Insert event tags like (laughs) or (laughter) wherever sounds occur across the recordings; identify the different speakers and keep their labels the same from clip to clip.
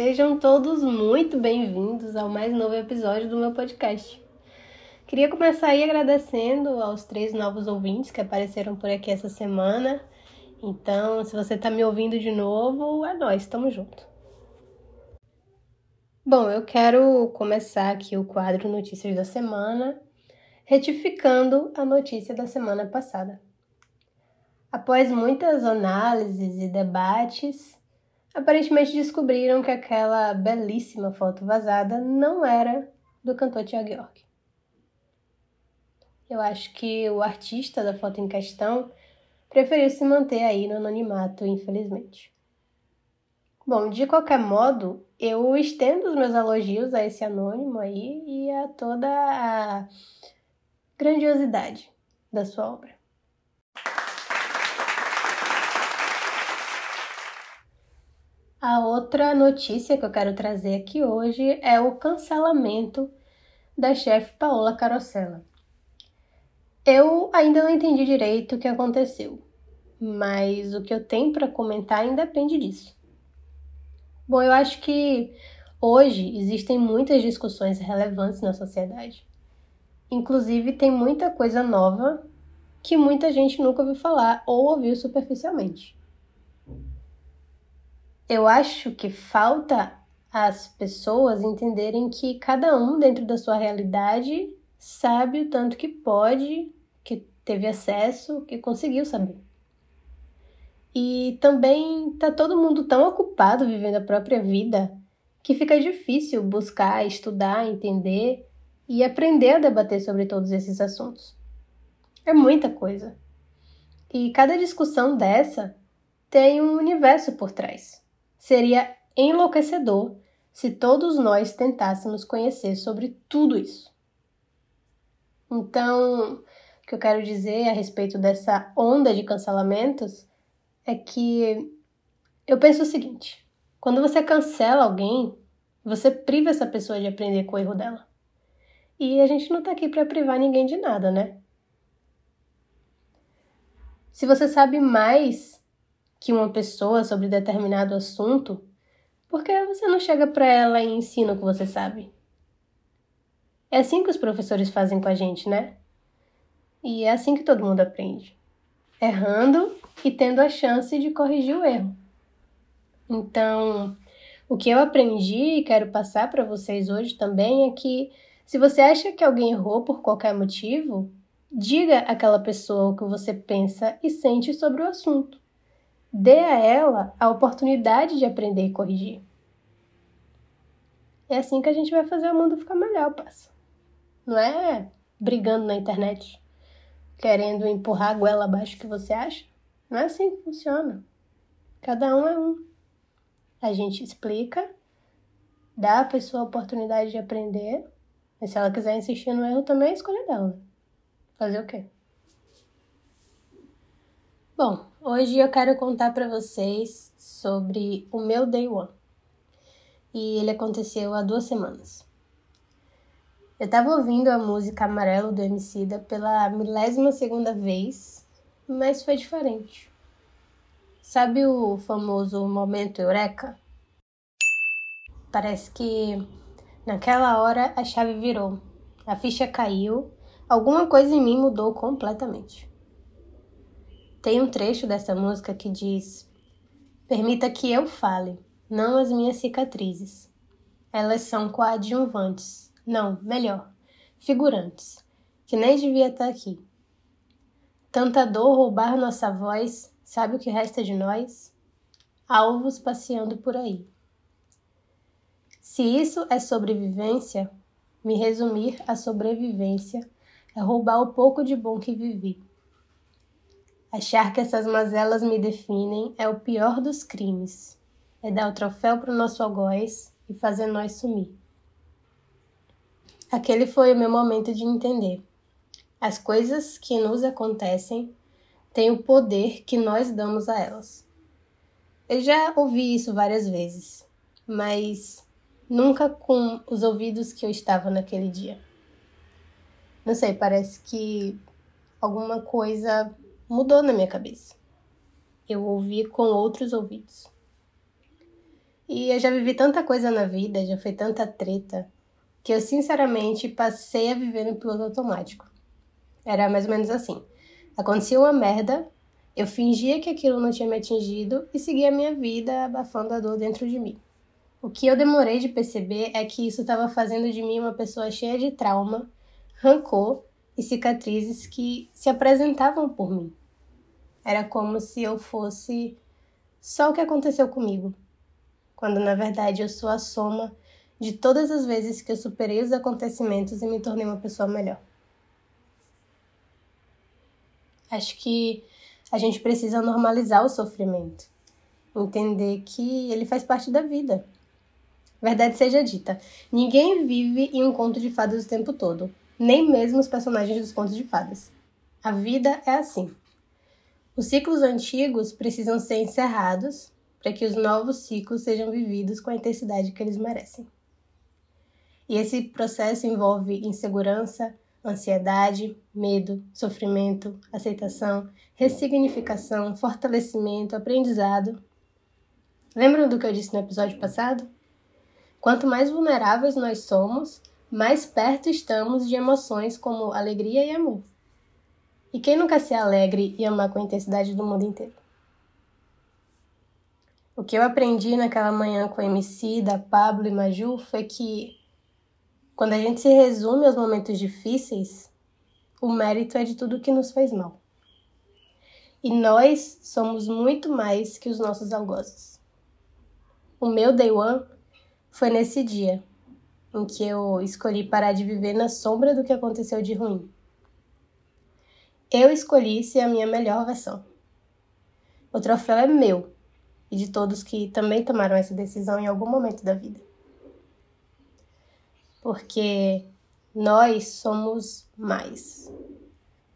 Speaker 1: Sejam todos muito bem-vindos ao mais novo episódio do meu podcast. Queria começar aí agradecendo aos três novos ouvintes que apareceram por aqui essa semana. Então, se você está me ouvindo de novo, é nós, estamos junto. Bom, eu quero começar aqui o quadro Notícias da Semana, retificando a notícia da semana passada. Após muitas análises e debates, aparentemente descobriram que aquela belíssima foto vazada não era do cantor Thiago York. Eu acho que o artista da foto em questão preferiu se manter aí no anonimato, infelizmente. Bom, de qualquer modo, eu estendo os meus elogios a esse anônimo aí e a toda a grandiosidade da sua obra. A outra notícia que eu quero trazer aqui hoje é o cancelamento da chefe Paola Carosella. Eu ainda não entendi direito o que aconteceu, mas o que eu tenho para comentar ainda depende disso. Bom, eu acho que hoje existem muitas discussões relevantes na sociedade. Inclusive, tem muita coisa nova que muita gente nunca ouviu falar ou ouviu superficialmente. Eu acho que falta as pessoas entenderem que cada um, dentro da sua realidade, sabe o tanto que pode, que teve acesso, que conseguiu saber. E também tá todo mundo tão ocupado vivendo a própria vida que fica difícil buscar, estudar, entender e aprender a debater sobre todos esses assuntos. É muita coisa. E cada discussão dessa tem um universo por trás. Seria enlouquecedor se todos nós tentássemos conhecer sobre tudo isso. Então, o que eu quero dizer a respeito dessa onda de cancelamentos é que eu penso o seguinte: quando você cancela alguém, você priva essa pessoa de aprender com o erro dela. E a gente não tá aqui para privar ninguém de nada, né? Se você sabe mais que uma pessoa sobre determinado assunto, por que você não chega para ela e ensina o que você sabe? É assim que os professores fazem com a gente, né? E é assim que todo mundo aprende. Errando e tendo a chance de corrigir o erro. Então, o que eu aprendi e quero passar para vocês hoje também é que se você acha que alguém errou por qualquer motivo, diga àquela pessoa o que você pensa e sente sobre o assunto. Dê a ela a oportunidade de aprender e corrigir. É assim que a gente vai fazer o mundo ficar melhor, passa. Não é brigando na internet, querendo empurrar a goela abaixo que você acha. Não é assim que funciona. Cada um é um. A gente explica, dá a pessoa a oportunidade de aprender, mas se ela quiser insistir no erro também é escolha dela. Fazer o quê? Bom, hoje eu quero contar para vocês sobre o meu Day One. E ele aconteceu há duas semanas. Eu estava ouvindo a música Amarelo do Emicida pela milésima segunda vez, mas foi diferente. Sabe o famoso momento eureka? Parece que naquela hora a chave virou, a ficha caiu, alguma coisa em mim mudou completamente. Tem um trecho dessa música que diz: Permita que eu fale, não as minhas cicatrizes. Elas são coadjuvantes, não, melhor, figurantes, que nem devia estar aqui. Tanta dor roubar nossa voz, sabe o que resta de nós? Alvos passeando por aí. Se isso é sobrevivência, me resumir a sobrevivência é roubar o pouco de bom que vivi. Achar que essas mazelas me definem é o pior dos crimes. É dar o troféu para o nosso algoz e fazer nós sumir. Aquele foi o meu momento de entender. As coisas que nos acontecem têm o poder que nós damos a elas. Eu já ouvi isso várias vezes, mas nunca com os ouvidos que eu estava naquele dia. Não sei, parece que alguma coisa mudou na minha cabeça. Eu ouvi com outros ouvidos. E eu já vivi tanta coisa na vida, já foi tanta treta, que eu sinceramente passei a viver no piloto automático. Era mais ou menos assim. Acontecia uma merda, eu fingia que aquilo não tinha me atingido e seguia a minha vida abafando a dor dentro de mim. O que eu demorei de perceber é que isso estava fazendo de mim uma pessoa cheia de trauma, rancor e cicatrizes que se apresentavam por mim. Era como se eu fosse só o que aconteceu comigo, quando na verdade eu sou a soma de todas as vezes que eu superei os acontecimentos e me tornei uma pessoa melhor. Acho que a gente precisa normalizar o sofrimento, entender que ele faz parte da vida. Verdade seja dita, ninguém vive em um conto de fadas o tempo todo, nem mesmo os personagens dos contos de fadas. A vida é assim. Os ciclos antigos precisam ser encerrados para que os novos ciclos sejam vividos com a intensidade que eles merecem. E esse processo envolve insegurança, ansiedade, medo, sofrimento, aceitação, ressignificação, fortalecimento, aprendizado. Lembram do que eu disse no episódio passado? Quanto mais vulneráveis nós somos, mais perto estamos de emoções como alegria e amor. E quem nunca se alegre e amar com a intensidade do mundo inteiro? O que eu aprendi naquela manhã com a MC da Pablo e Maju foi que quando a gente se resume aos momentos difíceis, o mérito é de tudo que nos fez mal. E nós somos muito mais que os nossos algozes. O meu day one foi nesse dia em que eu escolhi parar de viver na sombra do que aconteceu de ruim. Eu escolhi ser a minha melhor versão. O troféu é meu e de todos que também tomaram essa decisão em algum momento da vida porque nós somos mais,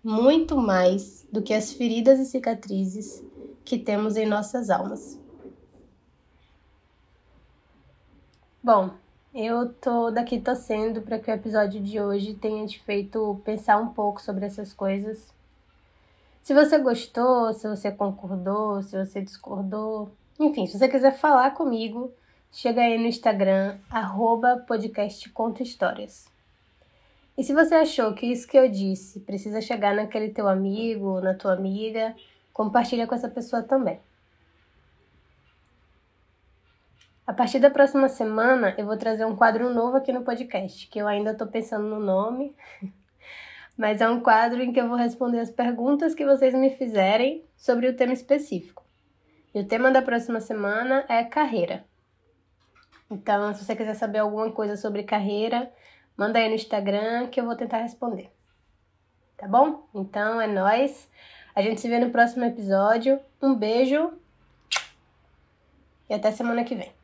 Speaker 1: muito mais do que as feridas e cicatrizes que temos em nossas almas. Bom, eu tô daqui torcendo para que o episódio de hoje tenha te feito pensar um pouco sobre essas coisas. Se você gostou, se você concordou, se você discordou, enfim, se você quiser falar comigo, chega aí no Instagram, arroba. E se você achou que isso que eu disse precisa chegar naquele teu amigo, na tua amiga, compartilha com essa pessoa também. A partir da próxima semana eu vou trazer um quadro novo aqui no podcast, que eu ainda estou pensando no nome, (laughs) mas é um quadro em que eu vou responder as perguntas que vocês me fizerem sobre o tema específico. E o tema da próxima semana é carreira. Então, se você quiser saber alguma coisa sobre carreira, manda aí no Instagram que eu vou tentar responder. Tá bom? Então é nós. A gente se vê no próximo episódio. Um beijo e até semana que vem.